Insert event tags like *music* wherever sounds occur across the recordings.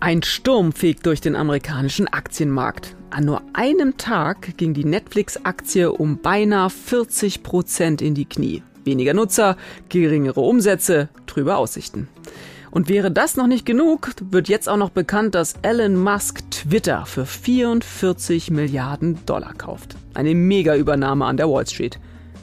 Ein Sturm fegt durch den amerikanischen Aktienmarkt. An nur einem Tag ging die Netflix-Aktie um beinahe 40 Prozent in die Knie. Weniger Nutzer, geringere Umsätze, trübe Aussichten. Und wäre das noch nicht genug, wird jetzt auch noch bekannt, dass Elon Musk Twitter für 44 Milliarden Dollar kauft. Eine Mega-Übernahme an der Wall Street.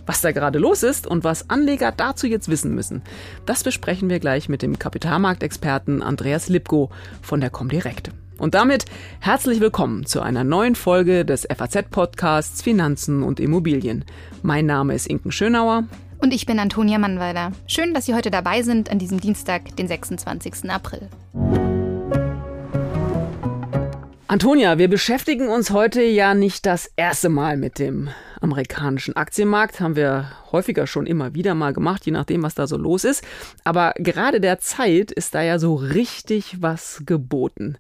Was da gerade los ist und was Anleger dazu jetzt wissen müssen, das besprechen wir gleich mit dem Kapitalmarktexperten Andreas Lipko von der Comdirect. Und damit herzlich willkommen zu einer neuen Folge des FAZ-Podcasts Finanzen und Immobilien. Mein Name ist Inken Schönauer. Und ich bin Antonia Mannweiler. Schön, dass Sie heute dabei sind an diesem Dienstag, den 26. April. Antonia, wir beschäftigen uns heute ja nicht das erste Mal mit dem amerikanischen Aktienmarkt. Haben wir häufiger schon immer wieder mal gemacht, je nachdem, was da so los ist. Aber gerade der Zeit ist da ja so richtig was geboten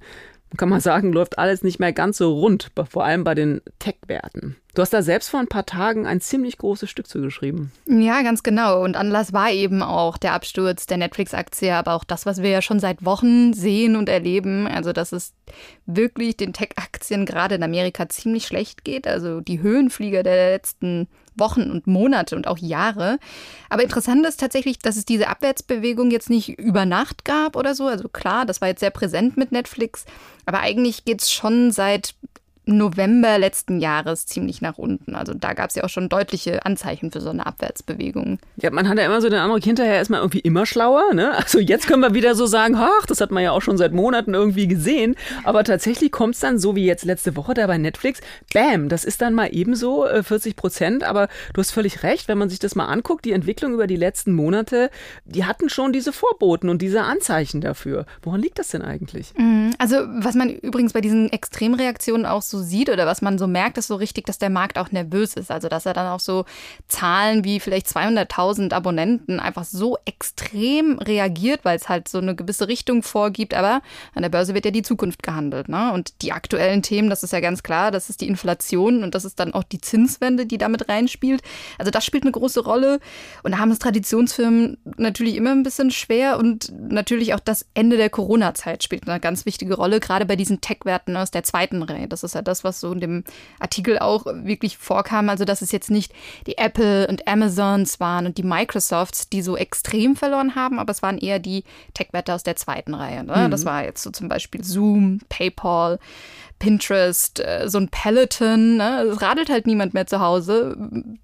kann man sagen, läuft alles nicht mehr ganz so rund, vor allem bei den Tech-Werten. Du hast da selbst vor ein paar Tagen ein ziemlich großes Stück zugeschrieben. Ja, ganz genau. Und Anlass war eben auch der Absturz der Netflix-Aktie, aber auch das, was wir ja schon seit Wochen sehen und erleben. Also, dass es wirklich den Tech-Aktien gerade in Amerika ziemlich schlecht geht. Also die Höhenflieger der letzten Wochen und Monate und auch Jahre. Aber interessant ist tatsächlich, dass es diese Abwärtsbewegung jetzt nicht über Nacht gab oder so. Also klar, das war jetzt sehr präsent mit Netflix. Aber eigentlich geht es schon seit November letzten Jahres ziemlich nach unten. Also da gab es ja auch schon deutliche Anzeichen für so eine Abwärtsbewegung. Ja, man hat ja immer so den Eindruck, hinterher ist man irgendwie immer schlauer. Ne? Also jetzt können wir wieder so sagen, ach, das hat man ja auch schon seit Monaten irgendwie gesehen. Aber tatsächlich kommt es dann so wie jetzt letzte Woche da bei Netflix, bam, das ist dann mal ebenso äh, 40 Prozent. Aber du hast völlig recht, wenn man sich das mal anguckt, die Entwicklung über die letzten Monate, die hatten schon diese Vorboten und diese Anzeichen dafür. Woran liegt das denn eigentlich? Mhm. Also was man übrigens bei diesen Extremreaktionen auch so so sieht oder was man so merkt, ist so richtig, dass der Markt auch nervös ist. Also, dass er dann auch so Zahlen wie vielleicht 200.000 Abonnenten einfach so extrem reagiert, weil es halt so eine gewisse Richtung vorgibt. Aber an der Börse wird ja die Zukunft gehandelt. Ne? Und die aktuellen Themen, das ist ja ganz klar, das ist die Inflation und das ist dann auch die Zinswende, die damit reinspielt. Also, das spielt eine große Rolle. Und da haben es Traditionsfirmen natürlich immer ein bisschen schwer und natürlich auch das Ende der Corona-Zeit spielt eine ganz wichtige Rolle, gerade bei diesen Tech-Werten aus der zweiten Reihe. Das ist ja das, was so in dem Artikel auch wirklich vorkam. Also, dass es jetzt nicht die Apple und Amazons waren und die Microsofts, die so extrem verloren haben, aber es waren eher die Tech-Werte aus der zweiten Reihe. Ne? Mhm. Das war jetzt so zum Beispiel Zoom, PayPal, Pinterest, äh, so ein Peloton. Ne? Es radelt halt niemand mehr zu Hause,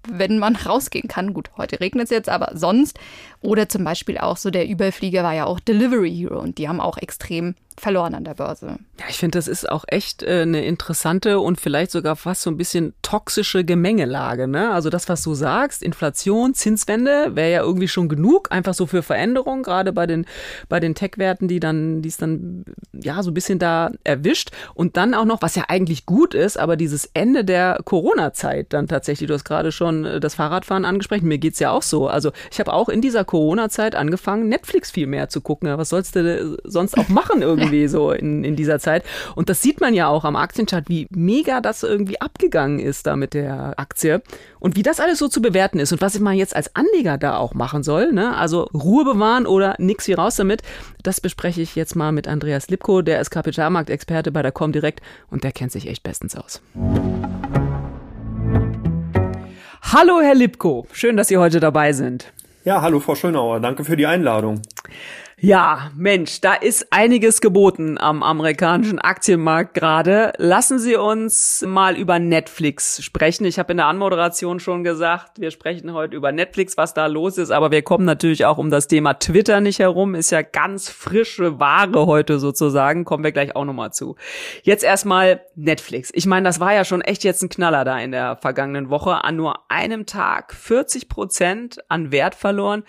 wenn man *laughs* rausgehen kann. Gut, heute regnet es jetzt, aber sonst. Oder zum Beispiel auch so der Überflieger war ja auch Delivery Hero und die haben auch extrem verloren an der Börse. Ja, ich finde, das ist auch echt äh, eine interessante und vielleicht sogar fast so ein bisschen toxische Gemengelage. Ne? Also das, was du sagst, Inflation, Zinswende, wäre ja irgendwie schon genug, einfach so für Veränderung, gerade bei den, bei den Tech-Werten, die dann, es dann ja so ein bisschen da erwischt. Und dann auch noch, was ja eigentlich gut ist, aber dieses Ende der Corona-Zeit dann tatsächlich, du hast gerade schon äh, das Fahrradfahren angesprochen, mir geht's ja auch so. Also ich habe auch in dieser Corona-Zeit angefangen, Netflix viel mehr zu gucken. Was sollst du sonst auch machen irgendwie? *laughs* irgendwie so in, in dieser Zeit. Und das sieht man ja auch am Aktienchart, wie mega das irgendwie abgegangen ist da mit der Aktie und wie das alles so zu bewerten ist und was man jetzt als Anleger da auch machen soll. Ne? Also Ruhe bewahren oder nix wie raus damit. Das bespreche ich jetzt mal mit Andreas Lipko, der ist Kapitalmarktexperte bei der Comdirect und der kennt sich echt bestens aus. Hallo, Herr Lipko. Schön, dass Sie heute dabei sind. Ja, hallo, Frau Schönauer. Danke für die Einladung. Ja, Mensch, da ist einiges geboten am amerikanischen Aktienmarkt gerade. Lassen Sie uns mal über Netflix sprechen. Ich habe in der Anmoderation schon gesagt, wir sprechen heute über Netflix, was da los ist, aber wir kommen natürlich auch um das Thema Twitter nicht herum. Ist ja ganz frische Ware heute sozusagen, kommen wir gleich auch nochmal zu. Jetzt erstmal Netflix. Ich meine, das war ja schon echt jetzt ein Knaller da in der vergangenen Woche. An nur einem Tag 40 Prozent an Wert verloren.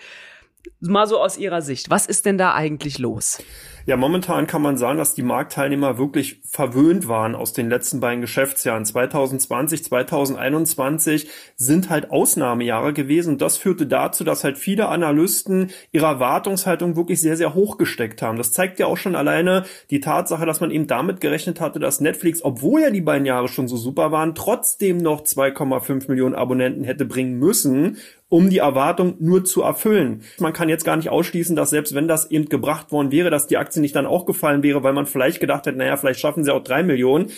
Mal so aus Ihrer Sicht, was ist denn da eigentlich los? Ja, momentan kann man sagen, dass die Marktteilnehmer wirklich verwöhnt waren aus den letzten beiden Geschäftsjahren. 2020, 2021 sind halt Ausnahmejahre gewesen. Und das führte dazu, dass halt viele Analysten ihre Erwartungshaltung wirklich sehr, sehr hoch gesteckt haben. Das zeigt ja auch schon alleine die Tatsache, dass man eben damit gerechnet hatte, dass Netflix, obwohl ja die beiden Jahre schon so super waren, trotzdem noch 2,5 Millionen Abonnenten hätte bringen müssen, um die Erwartung nur zu erfüllen. Man kann jetzt gar nicht ausschließen, dass selbst wenn das eben gebracht worden wäre, dass die Aktie nicht dann auch gefallen wäre, weil man vielleicht gedacht hätte, naja, vielleicht schaffen sie auch drei Millionen.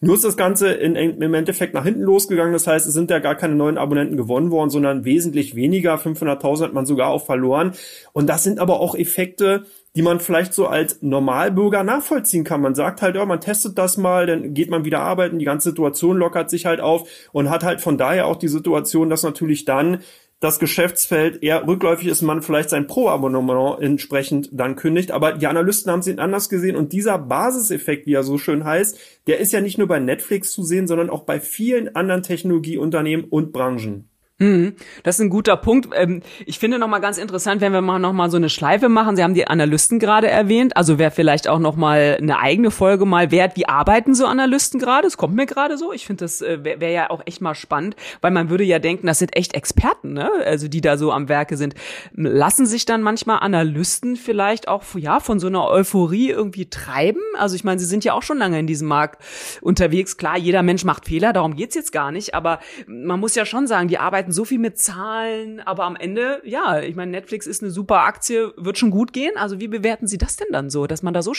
Nur ist das Ganze in, im Endeffekt nach hinten losgegangen. Das heißt, es sind ja gar keine neuen Abonnenten gewonnen worden, sondern wesentlich weniger. 500.000 hat man sogar auch verloren. Und das sind aber auch Effekte, die man vielleicht so als Normalbürger nachvollziehen kann. Man sagt halt, ja, man testet das mal, dann geht man wieder arbeiten, die ganze Situation lockert sich halt auf und hat halt von daher auch die Situation, dass natürlich dann das Geschäftsfeld eher rückläufig ist, man vielleicht sein Pro-Abonnement entsprechend dann kündigt. Aber die Analysten haben es anders gesehen und dieser Basiseffekt, wie er so schön heißt, der ist ja nicht nur bei Netflix zu sehen, sondern auch bei vielen anderen Technologieunternehmen und Branchen. Mhm, das ist ein guter Punkt. Ähm, ich finde noch mal ganz interessant, wenn wir mal noch mal so eine Schleife machen. Sie haben die Analysten gerade erwähnt, also wäre vielleicht auch noch mal eine eigene Folge mal wert. Wie arbeiten so Analysten gerade? Das kommt mir gerade so. Ich finde, das äh, wäre wär ja auch echt mal spannend, weil man würde ja denken, das sind echt Experten, ne? Also die da so am Werke sind. Lassen sich dann manchmal Analysten vielleicht auch ja von so einer Euphorie irgendwie treiben? Also ich meine, sie sind ja auch schon lange in diesem Markt unterwegs. Klar, jeder Mensch macht Fehler, darum geht's jetzt gar nicht. Aber man muss ja schon sagen, die arbeiten so viel mit Zahlen, aber am Ende, ja, ich meine, Netflix ist eine super Aktie, wird schon gut gehen. Also wie bewerten Sie das denn dann so, dass man da so,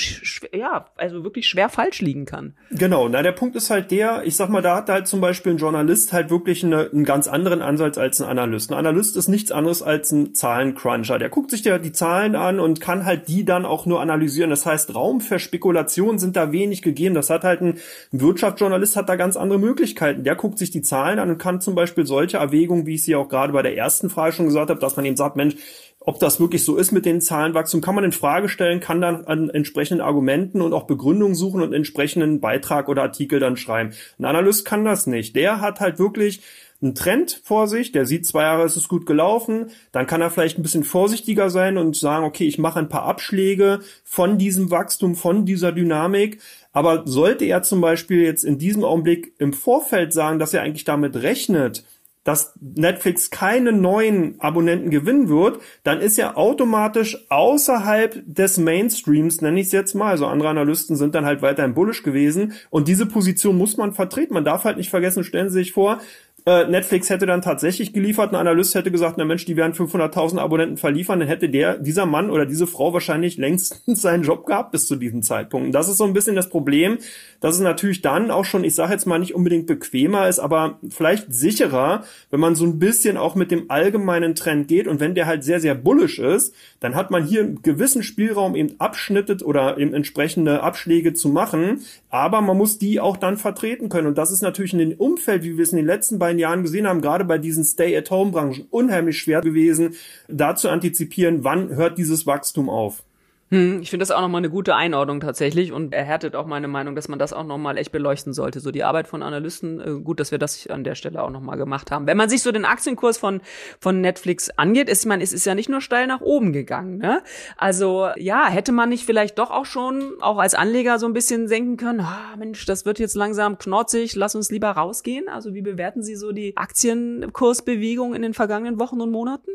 ja, also wirklich schwer falsch liegen kann? Genau, na, der Punkt ist halt der, ich sag mal, da hat halt zum Beispiel ein Journalist halt wirklich eine, einen ganz anderen Ansatz als ein Analyst. Ein Analyst ist nichts anderes als ein Zahlencruncher. Der guckt sich ja die Zahlen an und kann halt die dann auch nur analysieren. Das heißt, Raum für Spekulationen sind da wenig gegeben. Das hat halt ein, ein Wirtschaftsjournalist hat da ganz andere Möglichkeiten. Der guckt sich die Zahlen an und kann zum Beispiel solche Erwägungen Überlegung, wie ich sie auch gerade bei der ersten Frage schon gesagt habe, dass man eben sagt, Mensch, ob das wirklich so ist mit den Zahlenwachstum, kann man in Frage stellen, kann dann an entsprechenden Argumenten und auch Begründungen suchen und entsprechenden Beitrag oder Artikel dann schreiben. Ein Analyst kann das nicht. Der hat halt wirklich einen Trend vor sich, der sieht, zwei Jahre ist es gut gelaufen, dann kann er vielleicht ein bisschen vorsichtiger sein und sagen, okay, ich mache ein paar Abschläge von diesem Wachstum, von dieser Dynamik, aber sollte er zum Beispiel jetzt in diesem Augenblick im Vorfeld sagen, dass er eigentlich damit rechnet, dass Netflix keine neuen Abonnenten gewinnen wird, dann ist er automatisch außerhalb des Mainstreams, nenne ich es jetzt mal. Also andere Analysten sind dann halt weiterhin bullish gewesen. Und diese Position muss man vertreten. Man darf halt nicht vergessen, stellen Sie sich vor, äh, Netflix hätte dann tatsächlich geliefert, ein Analyst hätte gesagt, na Mensch, die werden 500.000 Abonnenten verliefern, dann hätte der, dieser Mann oder diese Frau wahrscheinlich längst *laughs* seinen Job gehabt bis zu diesem Zeitpunkt. Und das ist so ein bisschen das Problem, dass es natürlich dann auch schon, ich sage jetzt mal nicht unbedingt bequemer ist, aber vielleicht sicherer, wenn man so ein bisschen auch mit dem allgemeinen Trend geht. Und wenn der halt sehr, sehr bullish ist, dann hat man hier einen gewissen Spielraum eben Abschnitte oder eben entsprechende Abschläge zu machen, aber man muss die auch dann vertreten können und das ist natürlich in dem Umfeld, wie wir es in den letzten beiden Jahren gesehen haben, gerade bei diesen Stay-at-Home-Branchen unheimlich schwer gewesen, da zu antizipieren, wann hört dieses Wachstum auf. Hm, ich finde das auch nochmal eine gute Einordnung tatsächlich und erhärtet auch meine Meinung, dass man das auch nochmal echt beleuchten sollte. So die Arbeit von Analysten, äh, gut, dass wir das an der Stelle auch nochmal gemacht haben. Wenn man sich so den Aktienkurs von, von Netflix angeht, ist, meine, es ist ja nicht nur steil nach oben gegangen, ne? Also, ja, hätte man nicht vielleicht doch auch schon, auch als Anleger so ein bisschen senken können, ah, Mensch, das wird jetzt langsam knorzig, lass uns lieber rausgehen. Also, wie bewerten Sie so die Aktienkursbewegung in den vergangenen Wochen und Monaten?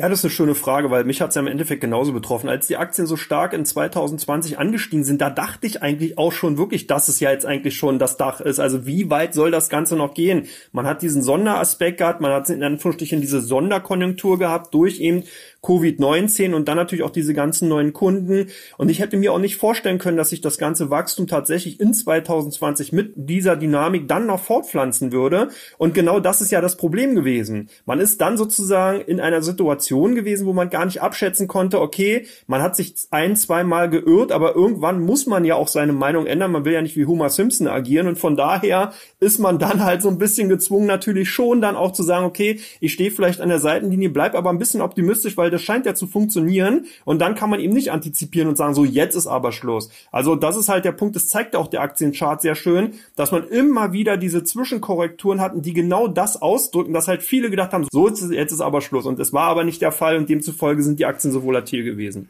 Ja, das ist eine schöne Frage, weil mich hat's ja im Endeffekt genauso betroffen. Als die Aktien so stark in 2020 angestiegen sind, da dachte ich eigentlich auch schon wirklich, dass es ja jetzt eigentlich schon das Dach ist. Also wie weit soll das Ganze noch gehen? Man hat diesen Sonderaspekt gehabt, man hat in Anführungsstrichen diese Sonderkonjunktur gehabt durch eben Covid-19 und dann natürlich auch diese ganzen neuen Kunden. Und ich hätte mir auch nicht vorstellen können, dass sich das ganze Wachstum tatsächlich in 2020 mit dieser Dynamik dann noch fortpflanzen würde. Und genau das ist ja das Problem gewesen. Man ist dann sozusagen in einer Situation gewesen, wo man gar nicht abschätzen konnte, okay, man hat sich ein, zwei Mal geirrt, aber irgendwann muss man ja auch seine Meinung ändern. Man will ja nicht wie Homer Simpson agieren. Und von daher ist man dann halt so ein bisschen gezwungen, natürlich schon dann auch zu sagen, okay, ich stehe vielleicht an der Seitenlinie, bleib aber ein bisschen optimistisch, weil weil das scheint ja zu funktionieren und dann kann man eben nicht antizipieren und sagen, so jetzt ist aber Schluss. Also das ist halt der Punkt, das zeigt auch der Aktienchart sehr schön, dass man immer wieder diese Zwischenkorrekturen hatten, die genau das ausdrücken, dass halt viele gedacht haben, so jetzt ist, aber Schluss und es war aber nicht der Fall und demzufolge sind die Aktien so volatil gewesen.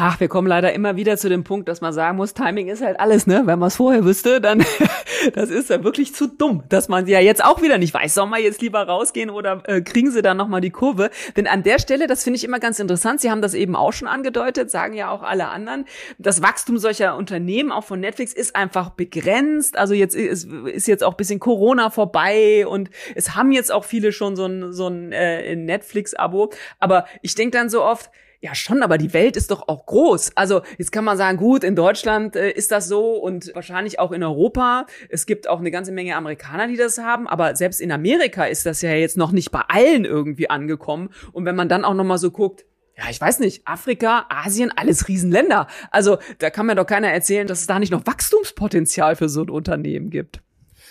Ach, wir kommen leider immer wieder zu dem Punkt, dass man sagen muss, Timing ist halt alles, ne? Wenn man es vorher wüsste, dann *laughs* das ist ja wirklich zu dumm, dass man ja jetzt auch wieder nicht weiß, soll man jetzt lieber rausgehen oder äh, kriegen sie dann nochmal die Kurve? Denn an der Stelle, das finde ich immer ganz interessant, Sie haben das eben auch schon angedeutet, sagen ja auch alle anderen, das Wachstum solcher Unternehmen, auch von Netflix, ist einfach begrenzt. Also jetzt ist, ist jetzt auch bisschen Corona vorbei und es haben jetzt auch viele schon so ein, so ein äh, Netflix-Abo. Aber ich denke dann so oft, ja, schon, aber die Welt ist doch auch groß. Also jetzt kann man sagen, gut, in Deutschland äh, ist das so und wahrscheinlich auch in Europa. Es gibt auch eine ganze Menge Amerikaner, die das haben, aber selbst in Amerika ist das ja jetzt noch nicht bei allen irgendwie angekommen. Und wenn man dann auch noch mal so guckt, ja, ich weiß nicht, Afrika, Asien, alles Riesenländer. Also da kann mir doch keiner erzählen, dass es da nicht noch Wachstumspotenzial für so ein Unternehmen gibt.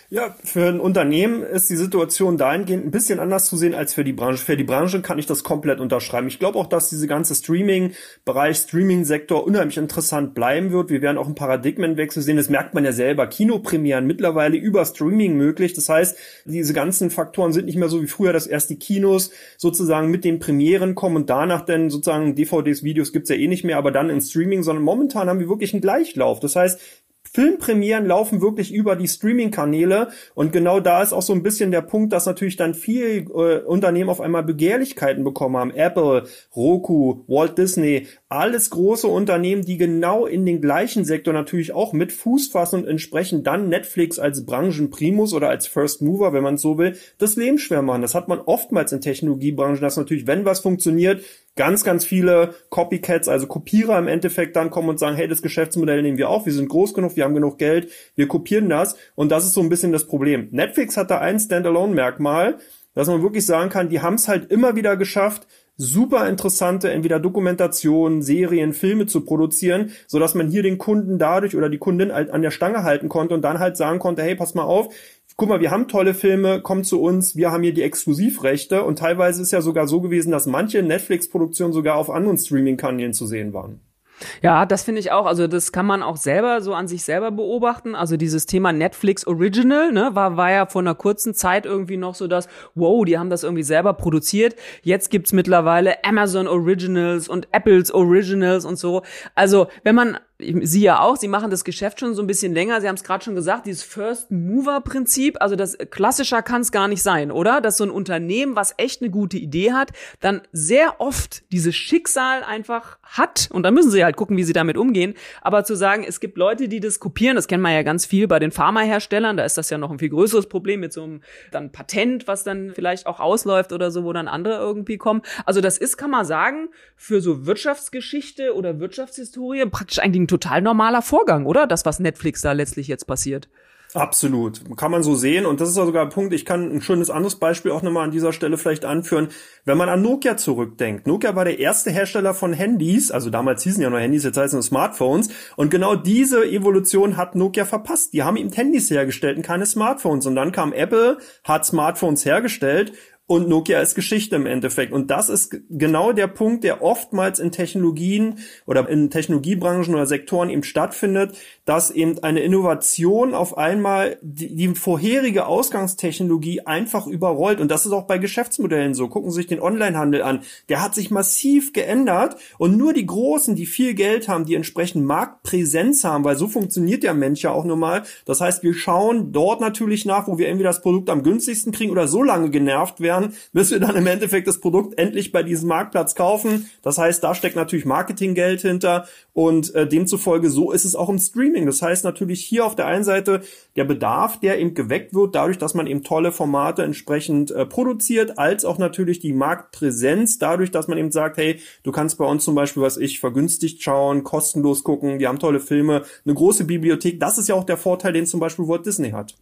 Ja, für ein Unternehmen ist die Situation dahingehend ein bisschen anders zu sehen als für die Branche. Für die Branche kann ich das komplett unterschreiben. Ich glaube auch, dass diese ganze Streaming-Bereich, Streaming-Sektor unheimlich interessant bleiben wird. Wir werden auch einen Paradigmenwechsel sehen. Das merkt man ja selber. Kinopremieren mittlerweile über Streaming möglich. Das heißt, diese ganzen Faktoren sind nicht mehr so wie früher, dass erst die Kinos sozusagen mit den Premieren kommen und danach dann sozusagen DVDs, Videos gibt's ja eh nicht mehr, aber dann in Streaming, sondern momentan haben wir wirklich einen Gleichlauf. Das heißt, Filmpremieren laufen wirklich über die Streaming-Kanäle und genau da ist auch so ein bisschen der Punkt, dass natürlich dann viel äh, Unternehmen auf einmal Begehrlichkeiten bekommen haben. Apple, Roku, Walt Disney, alles große Unternehmen, die genau in den gleichen Sektor natürlich auch mit Fuß fassen und entsprechend dann Netflix als Branchenprimus oder als First Mover, wenn man so will, das Leben schwer machen. Das hat man oftmals in Technologiebranchen, dass natürlich, wenn was funktioniert, ganz, ganz viele Copycats, also Kopierer im Endeffekt dann kommen und sagen, hey, das Geschäftsmodell nehmen wir auf, wir sind groß genug, wir haben genug Geld, wir kopieren das und das ist so ein bisschen das Problem. Netflix hat da ein Standalone-Merkmal, dass man wirklich sagen kann, die haben es halt immer wieder geschafft, super interessante entweder Dokumentationen, Serien, Filme zu produzieren, so dass man hier den Kunden dadurch oder die Kundin halt an der Stange halten konnte und dann halt sagen konnte, hey, pass mal auf, guck mal, wir haben tolle Filme, komm zu uns, wir haben hier die Exklusivrechte und teilweise ist ja sogar so gewesen, dass manche Netflix-Produktionen sogar auf anderen Streaming-Kanälen zu sehen waren. Ja, das finde ich auch. Also das kann man auch selber so an sich selber beobachten. Also dieses Thema Netflix Original, ne, war, war ja vor einer kurzen Zeit irgendwie noch so das, wow, die haben das irgendwie selber produziert. Jetzt gibt's mittlerweile Amazon Originals und Apples Originals und so. Also wenn man Sie ja auch, Sie machen das Geschäft schon so ein bisschen länger. Sie haben es gerade schon gesagt, dieses First-Mover-Prinzip, also das klassischer kann es gar nicht sein, oder? Dass so ein Unternehmen, was echt eine gute Idee hat, dann sehr oft dieses Schicksal einfach hat. Und dann müssen Sie halt gucken, wie Sie damit umgehen. Aber zu sagen, es gibt Leute, die das kopieren, das kennen wir ja ganz viel bei den Pharmaherstellern, da ist das ja noch ein viel größeres Problem mit so einem dann Patent, was dann vielleicht auch ausläuft oder so, wo dann andere irgendwie kommen. Also das ist, kann man sagen, für so Wirtschaftsgeschichte oder Wirtschaftshistorie praktisch eigentlich ein total normaler Vorgang, oder? Das, was Netflix da letztlich jetzt passiert. Absolut. Kann man so sehen. Und das ist sogar ein Punkt, ich kann ein schönes anderes Beispiel auch nochmal an dieser Stelle vielleicht anführen. Wenn man an Nokia zurückdenkt. Nokia war der erste Hersteller von Handys, also damals hießen ja noch Handys, jetzt heißen es Smartphones. Und genau diese Evolution hat Nokia verpasst. Die haben ihm Handys hergestellt und keine Smartphones. Und dann kam Apple, hat Smartphones hergestellt und Nokia ist Geschichte im Endeffekt. Und das ist genau der Punkt, der oftmals in Technologien oder in Technologiebranchen oder Sektoren eben stattfindet, dass eben eine Innovation auf einmal die, die vorherige Ausgangstechnologie einfach überrollt. Und das ist auch bei Geschäftsmodellen so. Gucken Sie sich den Onlinehandel an. Der hat sich massiv geändert und nur die Großen, die viel Geld haben, die entsprechend Marktpräsenz haben, weil so funktioniert der Mensch ja auch nur mal. Das heißt, wir schauen dort natürlich nach, wo wir irgendwie das Produkt am günstigsten kriegen oder so lange genervt werden, Jahren, bis wir dann im Endeffekt das Produkt endlich bei diesem Marktplatz kaufen. Das heißt, da steckt natürlich Marketinggeld hinter und äh, demzufolge so ist es auch im Streaming. Das heißt natürlich hier auf der einen Seite der Bedarf, der eben geweckt wird, dadurch, dass man eben tolle Formate entsprechend äh, produziert, als auch natürlich die Marktpräsenz, dadurch, dass man eben sagt, hey, du kannst bei uns zum Beispiel, was ich, vergünstigt schauen, kostenlos gucken, wir haben tolle Filme, eine große Bibliothek. Das ist ja auch der Vorteil, den zum Beispiel Walt Disney hat.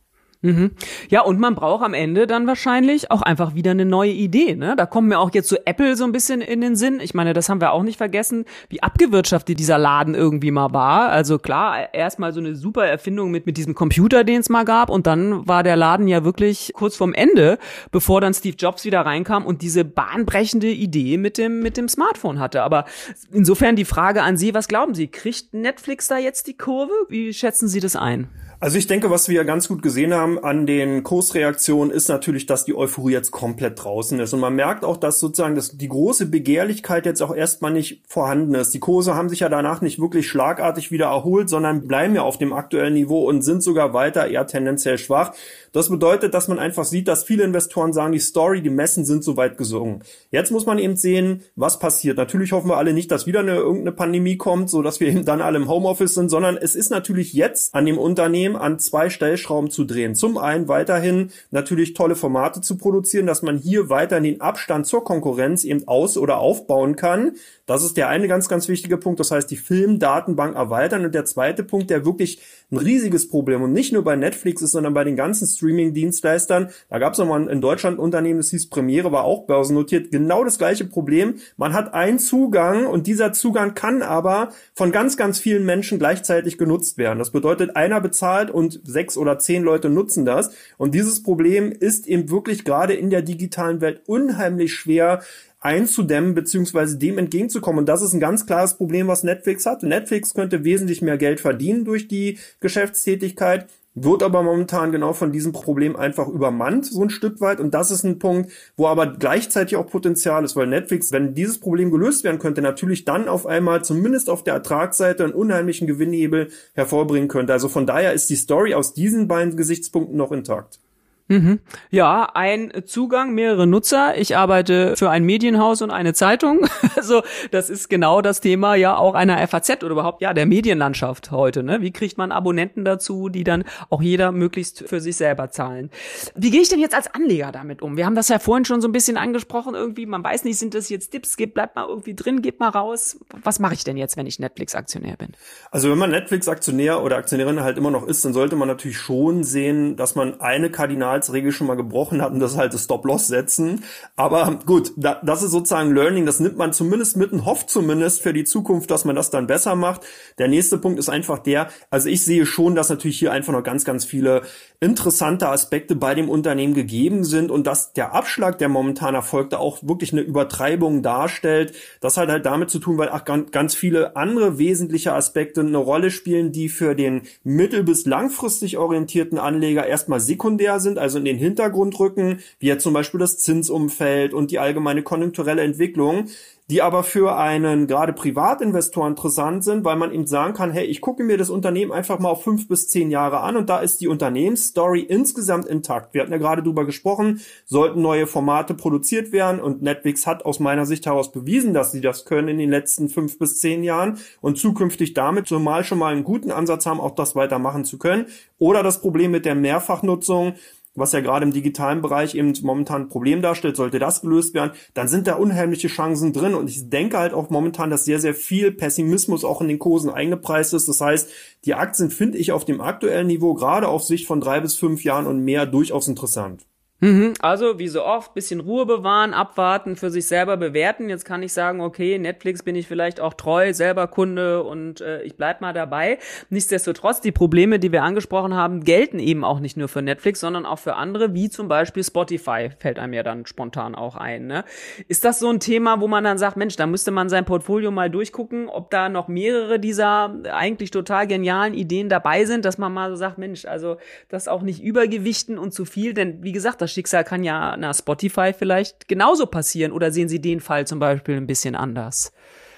Mhm. Ja, und man braucht am Ende dann wahrscheinlich auch einfach wieder eine neue Idee. Ne? Da kommt mir auch jetzt so Apple so ein bisschen in den Sinn. Ich meine, das haben wir auch nicht vergessen, wie abgewirtschaftet dieser Laden irgendwie mal war. Also klar, erstmal so eine super Erfindung mit, mit diesem Computer, den es mal gab. Und dann war der Laden ja wirklich kurz vorm Ende, bevor dann Steve Jobs wieder reinkam und diese bahnbrechende Idee mit dem, mit dem Smartphone hatte. Aber insofern die Frage an Sie, was glauben Sie? Kriegt Netflix da jetzt die Kurve? Wie schätzen Sie das ein? Also ich denke, was wir ganz gut gesehen haben, Problem an den Kursreaktionen ist natürlich, dass die Euphorie jetzt komplett draußen ist. Und man merkt auch, dass sozusagen dass die große Begehrlichkeit jetzt auch erstmal nicht vorhanden ist. Die Kurse haben sich ja danach nicht wirklich schlagartig wieder erholt, sondern bleiben ja auf dem aktuellen Niveau und sind sogar weiter eher tendenziell schwach. Das bedeutet, dass man einfach sieht, dass viele Investoren sagen, die Story, die Messen sind so weit gesungen. Jetzt muss man eben sehen, was passiert. Natürlich hoffen wir alle nicht, dass wieder eine irgendeine Pandemie kommt, so dass wir eben dann alle im Homeoffice sind, sondern es ist natürlich jetzt an dem Unternehmen an zwei Stellschrauben zu drehen. Zum einen weiterhin natürlich tolle Formate zu produzieren, dass man hier weiterhin den Abstand zur Konkurrenz eben aus- oder aufbauen kann. Das ist der eine ganz, ganz wichtige Punkt. Das heißt, die Filmdatenbank erweitern. Und der zweite Punkt, der wirklich ein riesiges Problem und nicht nur bei Netflix ist, sondern bei den ganzen Streaming-Dienstleistern. Da gab es nochmal in Deutschland ein Unternehmen, das hieß Premiere, war auch börsennotiert. Genau das gleiche Problem. Man hat einen Zugang und dieser Zugang kann aber von ganz, ganz vielen Menschen gleichzeitig genutzt werden. Das bedeutet, einer bezahlt und sechs oder zehn Leute nutzen das. Und dieses Problem ist eben wirklich gerade in der digitalen Welt unheimlich schwer einzudämmen beziehungsweise dem entgegenzukommen. Und das ist ein ganz klares Problem, was Netflix hat. Netflix könnte wesentlich mehr Geld verdienen durch die Geschäftstätigkeit, wird aber momentan genau von diesem Problem einfach übermannt, so ein Stück weit. Und das ist ein Punkt, wo aber gleichzeitig auch Potenzial ist, weil Netflix, wenn dieses Problem gelöst werden könnte, natürlich dann auf einmal zumindest auf der Ertragsseite einen unheimlichen Gewinnhebel hervorbringen könnte. Also von daher ist die Story aus diesen beiden Gesichtspunkten noch intakt. Mhm. Ja, ein Zugang, mehrere Nutzer. Ich arbeite für ein Medienhaus und eine Zeitung. *laughs* Also das ist genau das Thema ja auch einer FAZ oder überhaupt ja der Medienlandschaft heute. Ne? Wie kriegt man Abonnenten dazu, die dann auch jeder möglichst für sich selber zahlen? Wie gehe ich denn jetzt als Anleger damit um? Wir haben das ja vorhin schon so ein bisschen angesprochen irgendwie. Man weiß nicht, sind das jetzt Tipps? Geht, bleibt mal irgendwie drin, geht mal raus. Was mache ich denn jetzt, wenn ich Netflix-Aktionär bin? Also wenn man Netflix-Aktionär oder Aktionärin halt immer noch ist, dann sollte man natürlich schon sehen, dass man eine Kardinal Quartalsregel schon mal gebrochen hat und das halt das Stop-Loss setzen. Aber gut, da, das ist sozusagen Learning, das nimmt man zumindest mit und hofft zumindest für die Zukunft, dass man das dann besser macht. Der nächste Punkt ist einfach der, also ich sehe schon, dass natürlich hier einfach noch ganz, ganz viele interessante Aspekte bei dem Unternehmen gegeben sind und dass der Abschlag, der momentan erfolgte, auch wirklich eine Übertreibung darstellt. Das hat halt damit zu tun, weil auch ganz viele andere wesentliche Aspekte eine Rolle spielen, die für den mittel- bis langfristig orientierten Anleger erstmal sekundär sind, also in den Hintergrund rücken, wie jetzt zum Beispiel das Zinsumfeld und die allgemeine konjunkturelle Entwicklung die aber für einen gerade Privatinvestor interessant sind, weil man ihm sagen kann, hey, ich gucke mir das Unternehmen einfach mal auf fünf bis zehn Jahre an und da ist die Unternehmensstory insgesamt intakt. Wir hatten ja gerade drüber gesprochen, sollten neue Formate produziert werden und Netflix hat aus meiner Sicht heraus bewiesen, dass sie das können in den letzten fünf bis zehn Jahren und zukünftig damit zumal schon mal einen guten Ansatz haben, auch das weitermachen zu können. Oder das Problem mit der Mehrfachnutzung, was ja gerade im digitalen Bereich eben momentan ein Problem darstellt, sollte das gelöst werden, dann sind da unheimliche Chancen drin. Und ich denke halt auch momentan, dass sehr, sehr viel Pessimismus auch in den Kursen eingepreist ist. Das heißt, die Aktien finde ich auf dem aktuellen Niveau gerade auf Sicht von drei bis fünf Jahren und mehr durchaus interessant. Mhm. Also wie so oft, bisschen Ruhe bewahren, abwarten, für sich selber bewerten. Jetzt kann ich sagen, okay, Netflix bin ich vielleicht auch treu, selber Kunde und äh, ich bleib mal dabei. Nichtsdestotrotz, die Probleme, die wir angesprochen haben, gelten eben auch nicht nur für Netflix, sondern auch für andere, wie zum Beispiel Spotify, fällt einem ja dann spontan auch ein. Ne? Ist das so ein Thema, wo man dann sagt, Mensch, da müsste man sein Portfolio mal durchgucken, ob da noch mehrere dieser eigentlich total genialen Ideen dabei sind, dass man mal so sagt, Mensch, also das auch nicht übergewichten und zu viel, denn wie gesagt, das Schicksal kann ja nach Spotify vielleicht genauso passieren. Oder sehen Sie den Fall zum Beispiel ein bisschen anders?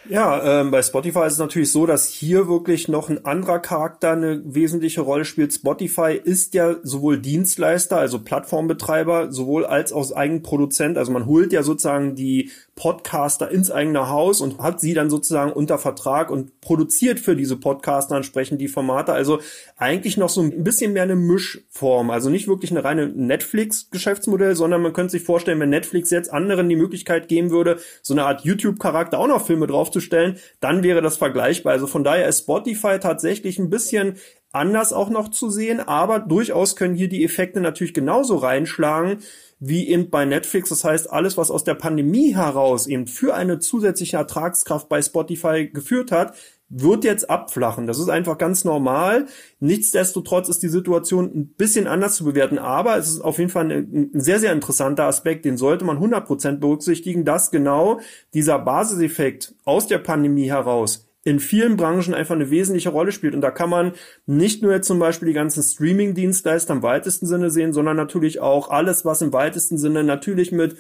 Ja, ähm, bei Spotify ist es natürlich so, dass hier wirklich noch ein anderer Charakter eine wesentliche Rolle spielt. Spotify ist ja sowohl Dienstleister, also Plattformbetreiber, sowohl als auch Eigenproduzent. Also man holt ja sozusagen die Podcaster ins eigene Haus und hat sie dann sozusagen unter Vertrag und produziert für diese Podcaster entsprechend die Formate. Also eigentlich noch so ein bisschen mehr eine Mischform. Also nicht wirklich eine reine Netflix-Geschäftsmodell, sondern man könnte sich vorstellen, wenn Netflix jetzt anderen die Möglichkeit geben würde, so eine Art YouTube-Charakter auch noch Filme draufzustellen, dann wäre das vergleichbar. Also von daher ist Spotify tatsächlich ein bisschen anders auch noch zu sehen, aber durchaus können hier die Effekte natürlich genauso reinschlagen wie eben bei Netflix. Das heißt, alles, was aus der Pandemie heraus eben für eine zusätzliche Ertragskraft bei Spotify geführt hat, wird jetzt abflachen. Das ist einfach ganz normal. Nichtsdestotrotz ist die Situation ein bisschen anders zu bewerten, aber es ist auf jeden Fall ein, sehr, sehr interessanter Aspekt, den sollte man 100% berücksichtigen, dass genau dieser Basiseffekt aus der Pandemie heraus in vielen Branchen einfach eine wesentliche Rolle spielt. Und da kann man nicht nur jetzt zum Beispiel die ganzen Streaming-Dienstleister im weitesten Sinne sehen, sondern natürlich auch alles, was im weitesten Sinne natürlich mit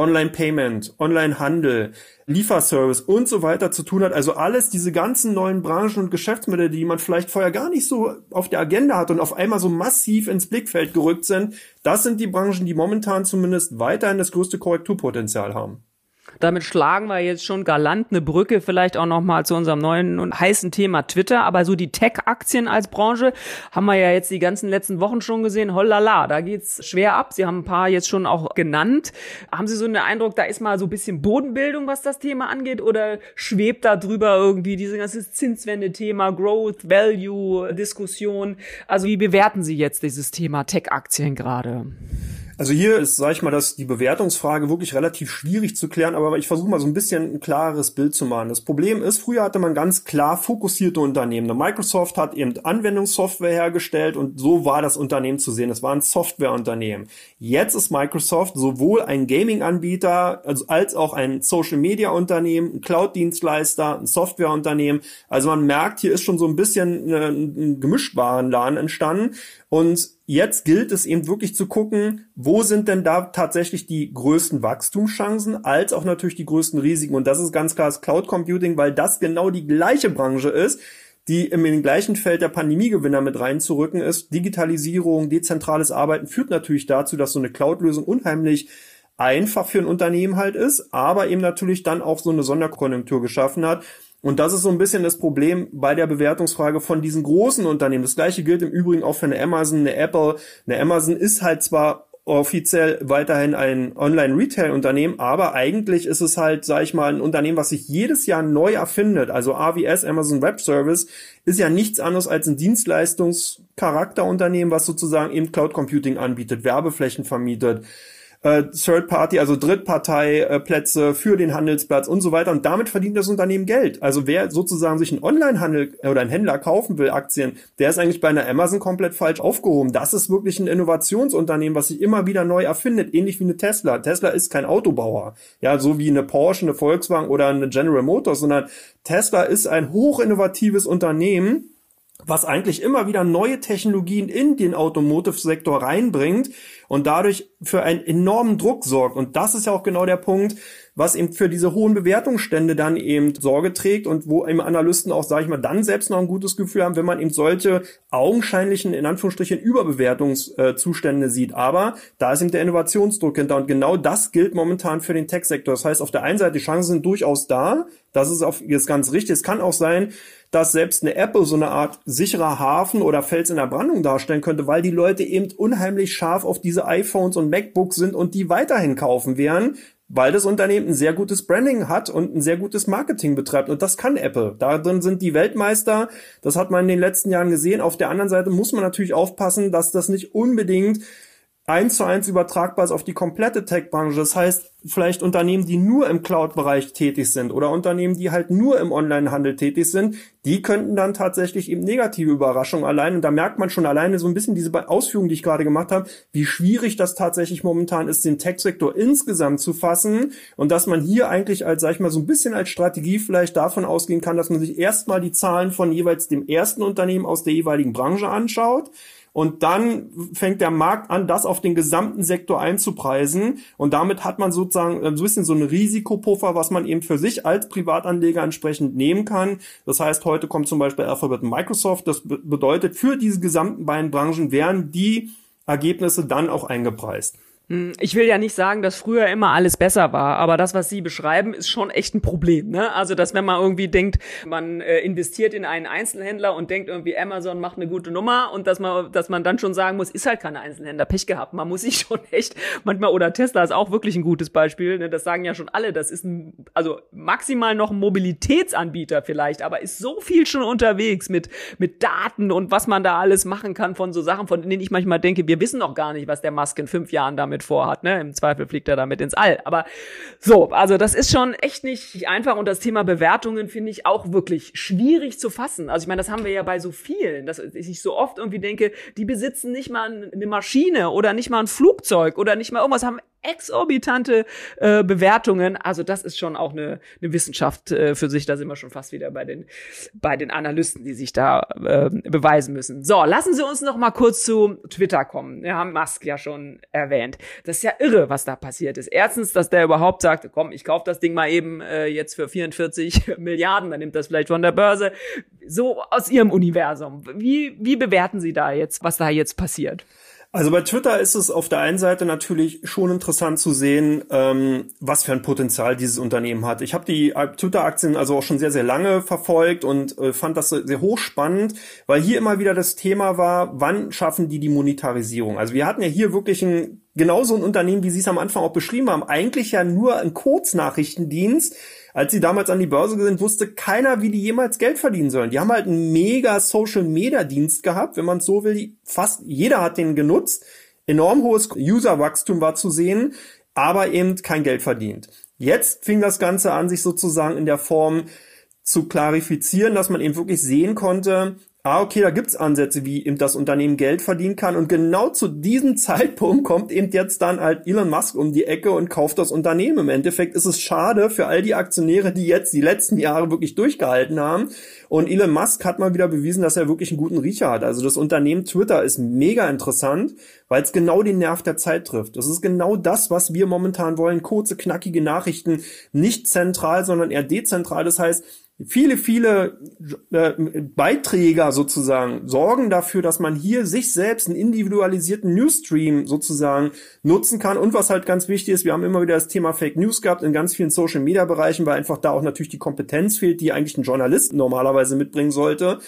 Online-Payment, Online-Handel, Lieferservice und so weiter zu tun hat. Also alles, diese ganzen neuen Branchen und Geschäftsmodelle, die man vielleicht vorher gar nicht so auf der Agenda hat und auf einmal so massiv ins Blickfeld gerückt sind, das sind die Branchen, die momentan zumindest weiterhin das größte Korrekturpotenzial haben. Damit schlagen wir jetzt schon galant eine Brücke vielleicht auch noch mal zu unserem neuen und heißen Thema Twitter. Aber so die Tech-Aktien als Branche haben wir ja jetzt die ganzen letzten Wochen schon gesehen. Hollala, da geht's schwer ab. Sie haben ein paar jetzt schon auch genannt. Haben Sie so einen Eindruck, da ist mal so ein bisschen Bodenbildung, was das Thema angeht? Oder schwebt da drüber irgendwie diese ganze Zinswende-Thema, Growth, Value-Diskussion? Also wie bewerten Sie jetzt dieses Thema Tech-Aktien gerade? Also hier ist, sage ich mal, dass die Bewertungsfrage wirklich relativ schwierig zu klären, aber ich versuche mal so ein bisschen ein klares Bild zu machen. Das Problem ist, früher hatte man ganz klar fokussierte Unternehmen. Microsoft hat eben Anwendungssoftware hergestellt und so war das Unternehmen zu sehen. Es war ein Softwareunternehmen. Jetzt ist Microsoft sowohl ein Gaming-Anbieter also als auch ein Social-Media-Unternehmen, ein Cloud-Dienstleister, ein Softwareunternehmen. Also man merkt, hier ist schon so ein bisschen ein Gemischtwarenladen entstanden und Jetzt gilt es eben wirklich zu gucken, wo sind denn da tatsächlich die größten Wachstumschancen, als auch natürlich die größten Risiken. Und das ist ganz klar das Cloud Computing, weil das genau die gleiche Branche ist, die den gleichen Feld der Pandemiegewinner mit reinzurücken ist. Digitalisierung, dezentrales Arbeiten führt natürlich dazu, dass so eine Cloud-Lösung unheimlich einfach für ein Unternehmen halt ist, aber eben natürlich dann auch so eine Sonderkonjunktur geschaffen hat. Und das ist so ein bisschen das Problem bei der Bewertungsfrage von diesen großen Unternehmen. Das gleiche gilt im Übrigen auch für eine Amazon, eine Apple. Eine Amazon ist halt zwar offiziell weiterhin ein Online-Retail-Unternehmen, aber eigentlich ist es halt, sag ich mal, ein Unternehmen, was sich jedes Jahr neu erfindet. Also AWS, Amazon Web Service, ist ja nichts anderes als ein Dienstleistungscharakterunternehmen, was sozusagen eben Cloud Computing anbietet, Werbeflächen vermietet, äh, Third Party, also Drittparteiplätze für den Handelsplatz und so weiter. Und damit verdient das Unternehmen Geld. Also wer sozusagen sich einen Online-Handel oder einen Händler kaufen will, Aktien, der ist eigentlich bei einer Amazon komplett falsch aufgehoben. Das ist wirklich ein Innovationsunternehmen, was sich immer wieder neu erfindet, ähnlich wie eine Tesla. Tesla ist kein Autobauer, ja, so wie eine Porsche, eine Volkswagen oder eine General Motors, sondern Tesla ist ein hochinnovatives Unternehmen, was eigentlich immer wieder neue Technologien in den Automotive-Sektor reinbringt und dadurch für einen enormen Druck sorgt. Und das ist ja auch genau der Punkt, was eben für diese hohen Bewertungsstände dann eben Sorge trägt und wo eben Analysten auch, sage ich mal, dann selbst noch ein gutes Gefühl haben, wenn man eben solche augenscheinlichen, in Anführungsstrichen, Überbewertungszustände sieht. Aber da ist eben der Innovationsdruck hinter und genau das gilt momentan für den Tech-Sektor. Das heißt, auf der einen Seite, die Chancen sind durchaus da, das ist, auf, ist ganz richtig. Es kann auch sein, dass selbst eine Apple so eine Art sicherer Hafen oder Fels in der Brandung darstellen könnte, weil die Leute eben unheimlich scharf auf diese iPhones und MacBooks sind und die weiterhin kaufen werden, weil das Unternehmen ein sehr gutes Branding hat und ein sehr gutes Marketing betreibt. Und das kann Apple. Da drin sind die Weltmeister. Das hat man in den letzten Jahren gesehen. Auf der anderen Seite muss man natürlich aufpassen, dass das nicht unbedingt eins zu eins übertragbar ist auf die komplette Tech-Branche. Das heißt, vielleicht Unternehmen, die nur im Cloud-Bereich tätig sind oder Unternehmen, die halt nur im Online-Handel tätig sind, die könnten dann tatsächlich eben negative Überraschungen allein. Und da merkt man schon alleine so ein bisschen diese Ausführungen, die ich gerade gemacht habe, wie schwierig das tatsächlich momentan ist, den Tech-Sektor insgesamt zu fassen und dass man hier eigentlich als, sag ich mal, so ein bisschen als Strategie vielleicht davon ausgehen kann, dass man sich erstmal die Zahlen von jeweils dem ersten Unternehmen aus der jeweiligen Branche anschaut und dann fängt der Markt an, das auf den gesamten Sektor einzupreisen. Und damit hat man sozusagen ein bisschen so einen Risikopuffer, was man eben für sich als Privatanleger entsprechend nehmen kann. Das heißt, heute kommt zum Beispiel Alphabet Microsoft. Das bedeutet, für diese gesamten beiden Branchen werden die Ergebnisse dann auch eingepreist. Hm, ich will ja nicht sagen, dass früher immer alles besser war, aber das, was Sie beschreiben, ist schon echt ein Problem. Ne? Also, dass wenn man irgendwie denkt, man äh, investiert in einen Einzelhändler und denkt irgendwie, Amazon macht eine gute Nummer und dass man, dass man dann schon sagen muss, ist halt kein Einzelhändler, Pech gehabt. Man muss sich *laughs* schon echt manchmal, oder Tesla ist auch wirklich ein gutes Beispiel, ne? das sagen ja schon alle, das ist ein, also maximal noch ein Mobilitätsanbieter vielleicht, aber ist so viel schon unterwegs mit, mit Daten und was man da alles machen kann von so Sachen, von denen ich manchmal denke, wir wissen noch gar nicht, was der Musk in fünf Jahren damit damit vorhat. Ne? Im Zweifel fliegt er damit ins All. Aber so, also das ist schon echt nicht einfach und das Thema Bewertungen finde ich auch wirklich schwierig zu fassen. Also ich meine, das haben wir ja bei so vielen, dass ich so oft irgendwie denke, die besitzen nicht mal eine Maschine oder nicht mal ein Flugzeug oder nicht mal irgendwas, haben exorbitante äh, Bewertungen. Also das ist schon auch eine, eine Wissenschaft äh, für sich. Da sind wir schon fast wieder bei den, bei den Analysten, die sich da äh, beweisen müssen. So, lassen Sie uns noch mal kurz zu Twitter kommen. Wir haben Musk ja schon erwähnt. Das ist ja irre, was da passiert ist. Erstens, dass der überhaupt sagt, komm, ich kaufe das Ding mal eben äh, jetzt für 44 *laughs* Milliarden, dann nimmt das vielleicht von der Börse. So aus Ihrem Universum. Wie, wie bewerten Sie da jetzt, was da jetzt passiert? Also bei Twitter ist es auf der einen Seite natürlich schon interessant zu sehen, ähm, was für ein Potenzial dieses Unternehmen hat. Ich habe die Twitter-Aktien also auch schon sehr, sehr lange verfolgt und äh, fand das sehr hochspannend, weil hier immer wieder das Thema war, wann schaffen die die Monetarisierung? Also wir hatten ja hier wirklich ein genauso ein Unternehmen, wie Sie es am Anfang auch beschrieben haben, eigentlich ja nur ein Kurznachrichtendienst, als sie damals an die Börse sind, wusste keiner, wie die jemals Geld verdienen sollen. Die haben halt einen mega Social Media Dienst gehabt, wenn man so will. Fast jeder hat den genutzt. Enorm hohes Userwachstum war zu sehen, aber eben kein Geld verdient. Jetzt fing das Ganze an, sich sozusagen in der Form zu klarifizieren, dass man eben wirklich sehen konnte, ah, okay, da gibt's Ansätze, wie eben das Unternehmen Geld verdienen kann. Und genau zu diesem *laughs* Zeitpunkt kommt eben jetzt dann halt Elon Musk um die Ecke und kauft das Unternehmen. Im Endeffekt ist es schade für all die Aktionäre, die jetzt die letzten Jahre wirklich durchgehalten haben. Und Elon Musk hat mal wieder bewiesen, dass er wirklich einen guten Riecher hat. Also das Unternehmen Twitter ist mega interessant, weil es genau den Nerv der Zeit trifft. Das ist genau das, was wir momentan wollen. Kurze, knackige Nachrichten, nicht zentral, sondern eher dezentral. Das heißt, viele, viele äh, Beiträger sozusagen sorgen dafür, dass man hier sich selbst einen individualisierten Newsstream sozusagen nutzen kann. Und was halt ganz wichtig ist, wir haben immer wieder das Thema Fake News gehabt in ganz vielen Social Media Bereichen, weil einfach da auch natürlich die Kompetenz fehlt, die eigentlich ein Journalist normalerweise mitbringen sollte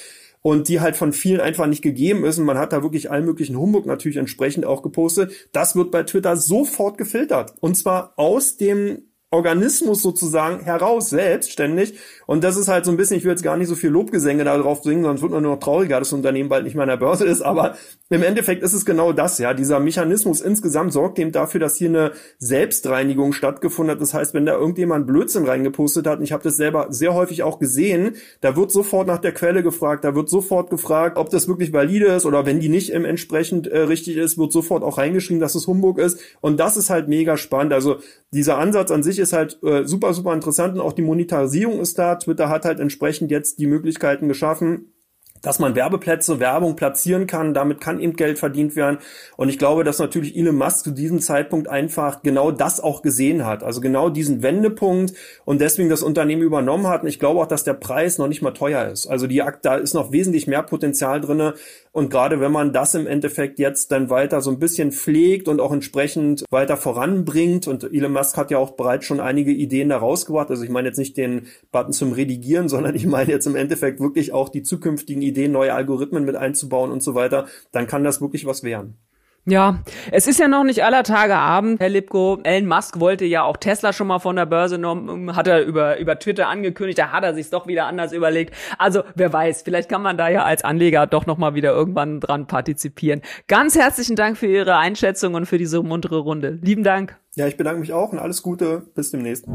und die halt von vielen einfach nicht gegeben ist. Und man hat da wirklich allen möglichen Humbug natürlich entsprechend auch gepostet. Das wird bei Twitter sofort gefiltert. Und zwar aus dem Organismus sozusagen heraus, selbstständig. Und das ist halt so ein bisschen, ich will jetzt gar nicht so viel Lobgesänge darauf singen, sonst wird man nur noch trauriger, dass das Unternehmen bald nicht mehr an der Börse ist. Aber im Endeffekt ist es genau das, ja. Dieser Mechanismus insgesamt sorgt eben dafür, dass hier eine Selbstreinigung stattgefunden hat. Das heißt, wenn da irgendjemand Blödsinn reingepostet hat, und ich habe das selber sehr häufig auch gesehen, da wird sofort nach der Quelle gefragt, da wird sofort gefragt, ob das wirklich valide ist oder wenn die nicht im entsprechend äh, richtig ist, wird sofort auch reingeschrieben, dass es Humbug ist. Und das ist halt mega spannend. Also dieser Ansatz an sich ist halt äh, super, super interessant und auch die Monetarisierung ist da. Twitter hat halt entsprechend jetzt die Möglichkeiten geschaffen, dass man Werbeplätze, Werbung platzieren kann. Damit kann eben Geld verdient werden. Und ich glaube, dass natürlich Elon Musk zu diesem Zeitpunkt einfach genau das auch gesehen hat. Also genau diesen Wendepunkt und deswegen das Unternehmen übernommen hat. Und ich glaube auch, dass der Preis noch nicht mal teuer ist. Also die, da ist noch wesentlich mehr Potenzial drinne. Und gerade wenn man das im Endeffekt jetzt dann weiter so ein bisschen pflegt und auch entsprechend weiter voranbringt, und Elon Musk hat ja auch bereits schon einige Ideen da rausgebracht, also ich meine jetzt nicht den Button zum Redigieren, *laughs* sondern ich meine jetzt im Endeffekt wirklich auch die zukünftigen Ideen, neue Algorithmen mit einzubauen und so weiter, dann kann das wirklich was werden. Ja, es ist ja noch nicht aller Tage Abend, Herr Lipko. Elon Musk wollte ja auch Tesla schon mal von der Börse genommen, hat er über, über Twitter angekündigt, da hat er sich doch wieder anders überlegt. Also, wer weiß, vielleicht kann man da ja als Anleger doch nochmal wieder irgendwann dran partizipieren. Ganz herzlichen Dank für Ihre Einschätzung und für diese muntere Runde. Lieben Dank. Ja, ich bedanke mich auch und alles Gute. Bis demnächst.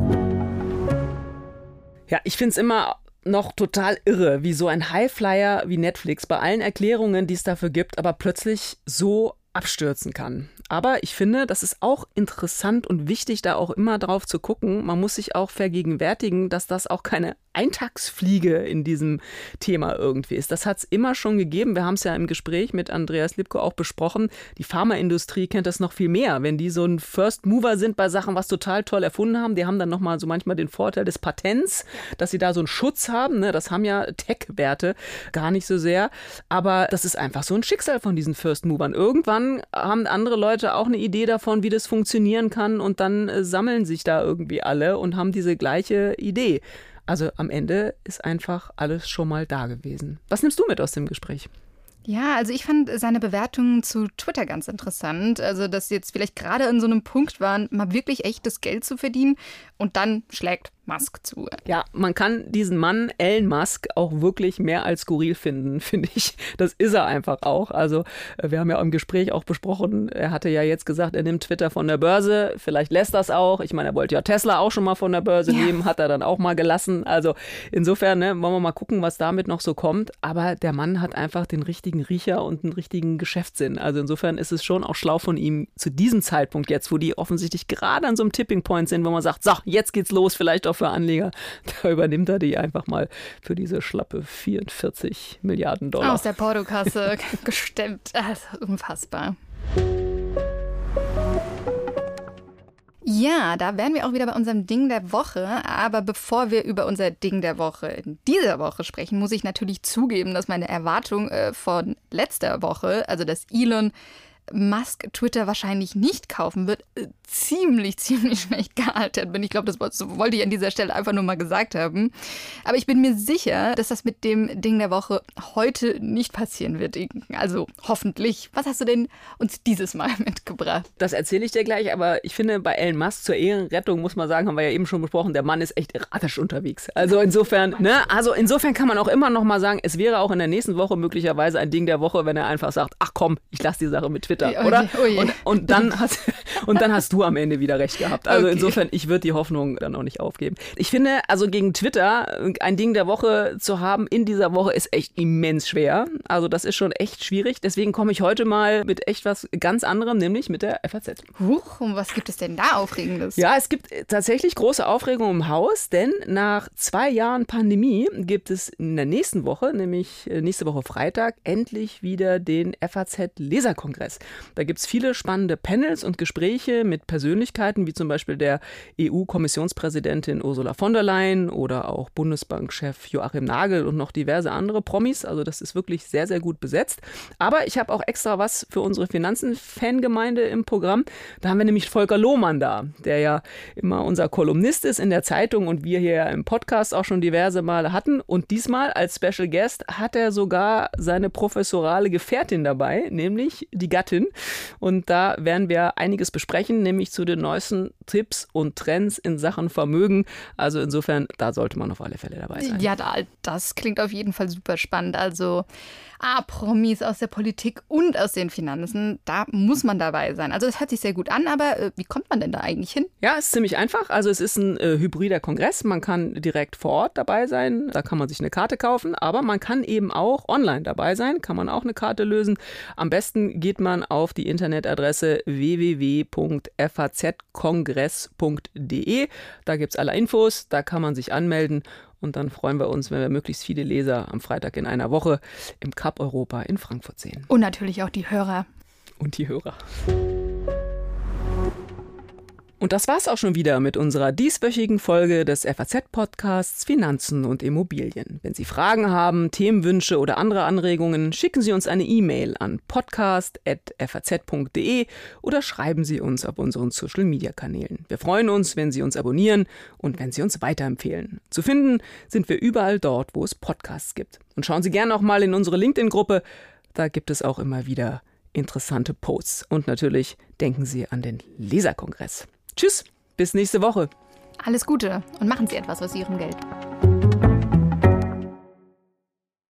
Ja, ich find's immer noch total irre, wie so ein Highflyer wie Netflix bei allen Erklärungen, die es dafür gibt, aber plötzlich so abstürzen kann. Aber ich finde, das ist auch interessant und wichtig, da auch immer drauf zu gucken. Man muss sich auch vergegenwärtigen, dass das auch keine Eintagsfliege in diesem Thema irgendwie ist. Das hat es immer schon gegeben. Wir haben es ja im Gespräch mit Andreas Lipko auch besprochen. Die Pharmaindustrie kennt das noch viel mehr. Wenn die so ein First Mover sind bei Sachen, was total toll erfunden haben, die haben dann nochmal so manchmal den Vorteil des Patents, dass sie da so einen Schutz haben. Ne? Das haben ja Tech-Werte gar nicht so sehr. Aber das ist einfach so ein Schicksal von diesen First Movern. Irgendwann haben andere Leute auch eine Idee davon, wie das funktionieren kann und dann äh, sammeln sich da irgendwie alle und haben diese gleiche Idee. Also am Ende ist einfach alles schon mal da gewesen. Was nimmst du mit aus dem Gespräch? Ja, also ich fand seine Bewertungen zu Twitter ganz interessant. Also, dass sie jetzt vielleicht gerade in so einem Punkt waren, mal wirklich echtes Geld zu verdienen und dann schlägt Musk zu. Ja, man kann diesen Mann, Elon Musk, auch wirklich mehr als skurril finden, *laughs* finde ich. Das ist er einfach auch. Also, äh, wir haben ja im Gespräch auch besprochen, er hatte ja jetzt gesagt, er nimmt Twitter von der Börse. Vielleicht lässt das auch. Ich meine, er wollte ja Tesla auch schon mal von der Börse ja. nehmen, hat er dann auch mal gelassen. Also, insofern, ne, wollen wir mal gucken, was damit noch so kommt. Aber der Mann hat einfach den richtigen Riecher und einen richtigen Geschäftssinn. Also, insofern ist es schon auch schlau von ihm zu diesem Zeitpunkt jetzt, wo die offensichtlich gerade an so einem Tipping Point sind, wo man sagt, so, jetzt geht's los, vielleicht auch für Anleger. *laughs* Da übernimmt er die einfach mal für diese schlappe 44 Milliarden Dollar. Aus der Portokasse *laughs* gestemmt. Also unfassbar. Ja, da wären wir auch wieder bei unserem Ding der Woche. Aber bevor wir über unser Ding der Woche in dieser Woche sprechen, muss ich natürlich zugeben, dass meine Erwartung äh, von letzter Woche, also dass Elon Musk Twitter wahrscheinlich nicht kaufen wird, äh, ziemlich, *laughs* ziemlich schlecht gealtert bin. Ich glaube, das wollte ich an dieser Stelle einfach nur mal gesagt haben. Aber ich bin mir sicher, dass das mit dem Ding der Woche heute nicht passieren wird. Also hoffentlich. Was hast du denn uns dieses Mal *laughs* mitgebracht? Das erzähle ich dir gleich, aber ich finde, bei Elon Musk zur Ehrenrettung muss man sagen, haben wir ja eben schon besprochen, der Mann ist echt erratisch unterwegs. Also insofern, ne, also insofern kann man auch immer noch mal sagen, es wäre auch in der nächsten Woche möglicherweise ein Ding der Woche, wenn er einfach sagt, ach komm, ich lasse die Sache mit Twitter Twitter, oh, oder? Oh und, und, dann hast, *laughs* und dann hast du am Ende wieder recht gehabt. Also okay. insofern, ich würde die Hoffnung dann auch nicht aufgeben. Ich finde, also gegen Twitter ein Ding der Woche zu haben in dieser Woche ist echt immens schwer. Also das ist schon echt schwierig. Deswegen komme ich heute mal mit echt was ganz anderem, nämlich mit der FAZ. Huch, und was gibt es denn da Aufregendes? Ja, es gibt tatsächlich große Aufregung im Haus, denn nach zwei Jahren Pandemie gibt es in der nächsten Woche, nämlich äh, nächste Woche Freitag, endlich wieder den FAZ-Leserkongress. Da gibt es viele spannende Panels und Gespräche mit Persönlichkeiten, wie zum Beispiel der EU-Kommissionspräsidentin Ursula von der Leyen oder auch Bundesbankchef Joachim Nagel und noch diverse andere Promis. Also das ist wirklich sehr, sehr gut besetzt. Aber ich habe auch extra was für unsere Finanzen-Fangemeinde im Programm. Da haben wir nämlich Volker Lohmann da, der ja immer unser Kolumnist ist in der Zeitung und wir hier im Podcast auch schon diverse Male hatten. Und diesmal als Special Guest hat er sogar seine professorale Gefährtin dabei, nämlich die Gattin und da werden wir einiges besprechen, nämlich zu den neuesten Tipps und Trends in Sachen Vermögen. Also insofern, da sollte man auf alle Fälle dabei sein. Ja, das klingt auf jeden Fall super spannend. Also ah, Promis aus der Politik und aus den Finanzen, da muss man dabei sein. Also das hört sich sehr gut an, aber äh, wie kommt man denn da eigentlich hin? Ja, ist ziemlich einfach. Also es ist ein äh, hybrider Kongress. Man kann direkt vor Ort dabei sein. Da kann man sich eine Karte kaufen, aber man kann eben auch online dabei sein. Kann man auch eine Karte lösen. Am besten geht man auf die Internetadresse www.fazkongress.de. Da gibt es alle Infos. Da kann man sich anmelden und dann freuen wir uns, wenn wir möglichst viele Leser am Freitag in einer Woche im Cup Europa in Frankfurt sehen. Und natürlich auch die Hörer. Und die Hörer. Und das war's auch schon wieder mit unserer dieswöchigen Folge des FAZ-Podcasts Finanzen und Immobilien. Wenn Sie Fragen haben, Themenwünsche oder andere Anregungen, schicken Sie uns eine E-Mail an podcast.faz.de oder schreiben Sie uns auf unseren Social-Media-Kanälen. Wir freuen uns, wenn Sie uns abonnieren und wenn Sie uns weiterempfehlen. Zu finden sind wir überall dort, wo es Podcasts gibt. Und schauen Sie gerne auch mal in unsere LinkedIn-Gruppe. Da gibt es auch immer wieder interessante Posts. Und natürlich denken Sie an den Leserkongress. Tschüss, bis nächste Woche. Alles Gute und machen Sie etwas aus Ihrem Geld.